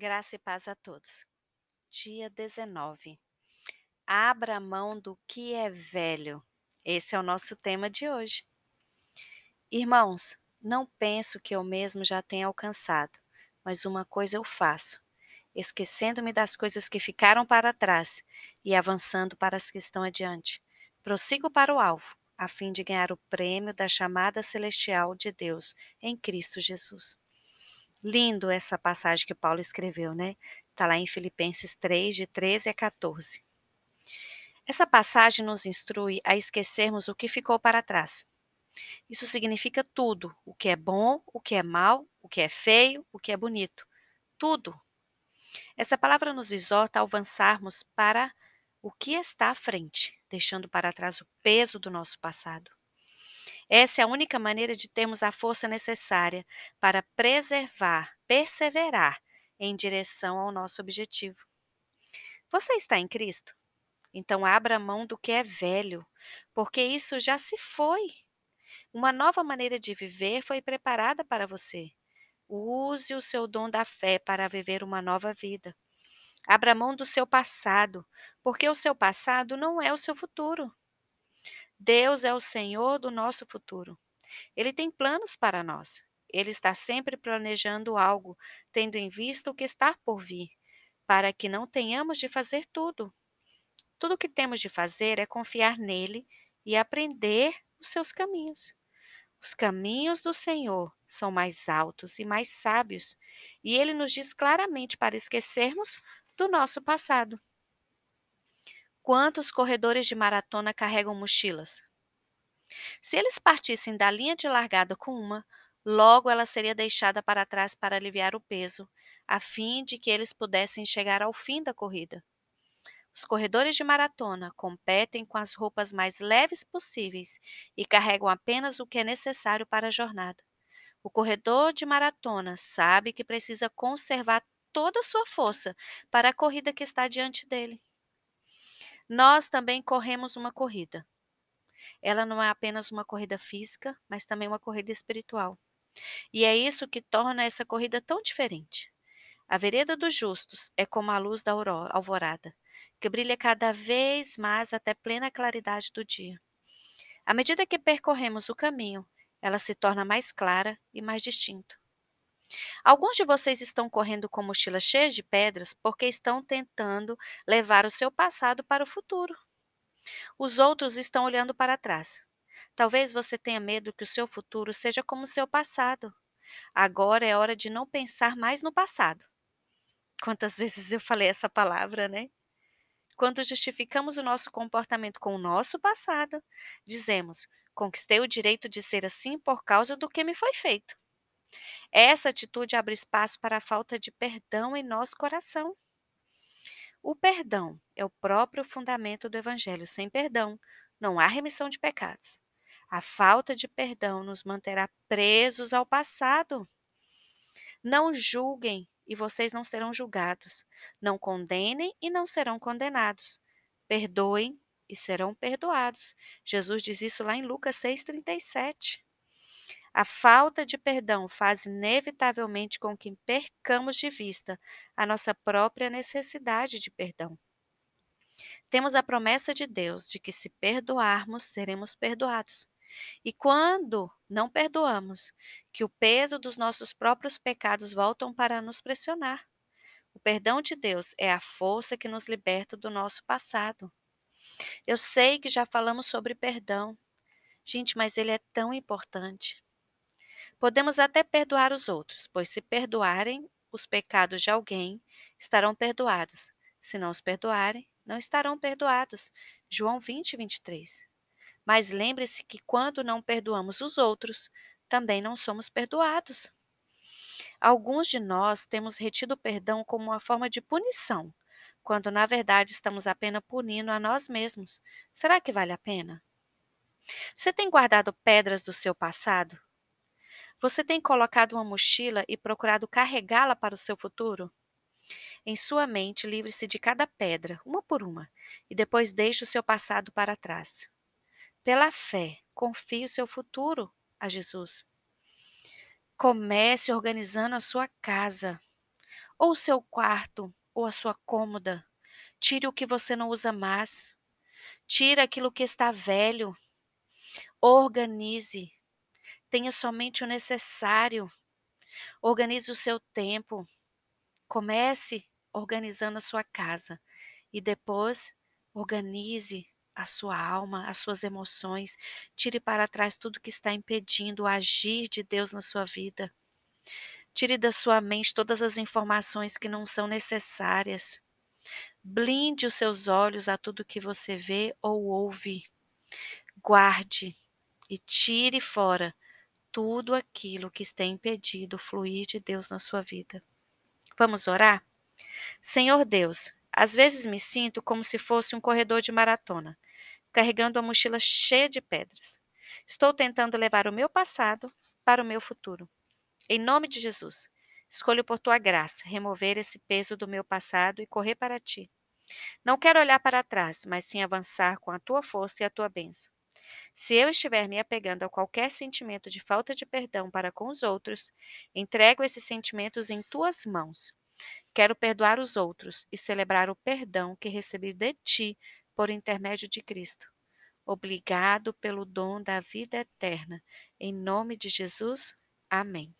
Graça e paz a todos. Dia 19. Abra a mão do que é velho. Esse é o nosso tema de hoje. Irmãos, não penso que eu mesmo já tenha alcançado, mas uma coisa eu faço, esquecendo-me das coisas que ficaram para trás e avançando para as que estão adiante. Prossigo para o alvo, a fim de ganhar o prêmio da chamada celestial de Deus em Cristo Jesus. Lindo essa passagem que Paulo escreveu, né? Está lá em Filipenses 3, de 13 a 14. Essa passagem nos instrui a esquecermos o que ficou para trás. Isso significa tudo: o que é bom, o que é mal, o que é feio, o que é bonito. Tudo. Essa palavra nos exorta a avançarmos para o que está à frente, deixando para trás o peso do nosso passado. Essa é a única maneira de termos a força necessária para preservar, perseverar em direção ao nosso objetivo. Você está em Cristo? Então abra mão do que é velho, porque isso já se foi. Uma nova maneira de viver foi preparada para você. Use o seu dom da fé para viver uma nova vida. Abra mão do seu passado, porque o seu passado não é o seu futuro. Deus é o Senhor do nosso futuro. Ele tem planos para nós. Ele está sempre planejando algo, tendo em vista o que está por vir, para que não tenhamos de fazer tudo. Tudo o que temos de fazer é confiar nele e aprender os seus caminhos. Os caminhos do Senhor são mais altos e mais sábios, e ele nos diz claramente para esquecermos do nosso passado. Quantos corredores de maratona carregam mochilas? Se eles partissem da linha de largada com uma, logo ela seria deixada para trás para aliviar o peso, a fim de que eles pudessem chegar ao fim da corrida. Os corredores de maratona competem com as roupas mais leves possíveis e carregam apenas o que é necessário para a jornada. O corredor de maratona sabe que precisa conservar toda a sua força para a corrida que está diante dele. Nós também corremos uma corrida. Ela não é apenas uma corrida física, mas também uma corrida espiritual. E é isso que torna essa corrida tão diferente. A vereda dos justos é como a luz da alvorada, que brilha cada vez mais até plena claridade do dia. À medida que percorremos o caminho, ela se torna mais clara e mais distinta. Alguns de vocês estão correndo com mochilas cheias de pedras porque estão tentando levar o seu passado para o futuro. Os outros estão olhando para trás. Talvez você tenha medo que o seu futuro seja como o seu passado. Agora é hora de não pensar mais no passado. Quantas vezes eu falei essa palavra, né? Quando justificamos o nosso comportamento com o nosso passado, dizemos: conquistei o direito de ser assim por causa do que me foi feito. Essa atitude abre espaço para a falta de perdão em nosso coração. O perdão é o próprio fundamento do Evangelho. Sem perdão, não há remissão de pecados. A falta de perdão nos manterá presos ao passado. Não julguem e vocês não serão julgados. Não condenem e não serão condenados. Perdoem e serão perdoados. Jesus diz isso lá em Lucas 6,37. A falta de perdão faz inevitavelmente com que percamos de vista a nossa própria necessidade de perdão. Temos a promessa de Deus de que, se perdoarmos, seremos perdoados. E quando não perdoamos, que o peso dos nossos próprios pecados voltam para nos pressionar. O perdão de Deus é a força que nos liberta do nosso passado. Eu sei que já falamos sobre perdão. Gente, mas ele é tão importante. Podemos até perdoar os outros, pois se perdoarem os pecados de alguém, estarão perdoados. Se não os perdoarem, não estarão perdoados. João 20, 23. Mas lembre-se que quando não perdoamos os outros, também não somos perdoados. Alguns de nós temos retido o perdão como uma forma de punição, quando na verdade estamos apenas punindo a nós mesmos. Será que vale a pena? Você tem guardado pedras do seu passado? Você tem colocado uma mochila e procurado carregá-la para o seu futuro? Em sua mente, livre-se de cada pedra, uma por uma, e depois deixe o seu passado para trás. Pela fé, confie o seu futuro a Jesus. Comece organizando a sua casa. ou o seu quarto, ou a sua cômoda. Tire o que você não usa mais. Tire aquilo que está velho. Organize. Tenha somente o necessário. Organize o seu tempo. Comece organizando a sua casa e depois organize a sua alma, as suas emoções. Tire para trás tudo que está impedindo o agir de Deus na sua vida. Tire da sua mente todas as informações que não são necessárias. Blinde os seus olhos a tudo que você vê ou ouve. Guarde e tire fora tudo aquilo que está impedido fluir de Deus na sua vida. Vamos orar? Senhor Deus, às vezes me sinto como se fosse um corredor de maratona carregando a mochila cheia de pedras. Estou tentando levar o meu passado para o meu futuro. Em nome de Jesus, escolho por tua graça remover esse peso do meu passado e correr para ti. Não quero olhar para trás, mas sim avançar com a tua força e a tua bênção. Se eu estiver me apegando a qualquer sentimento de falta de perdão para com os outros, entrego esses sentimentos em tuas mãos. Quero perdoar os outros e celebrar o perdão que recebi de ti por intermédio de Cristo. Obrigado pelo dom da vida eterna. Em nome de Jesus, amém.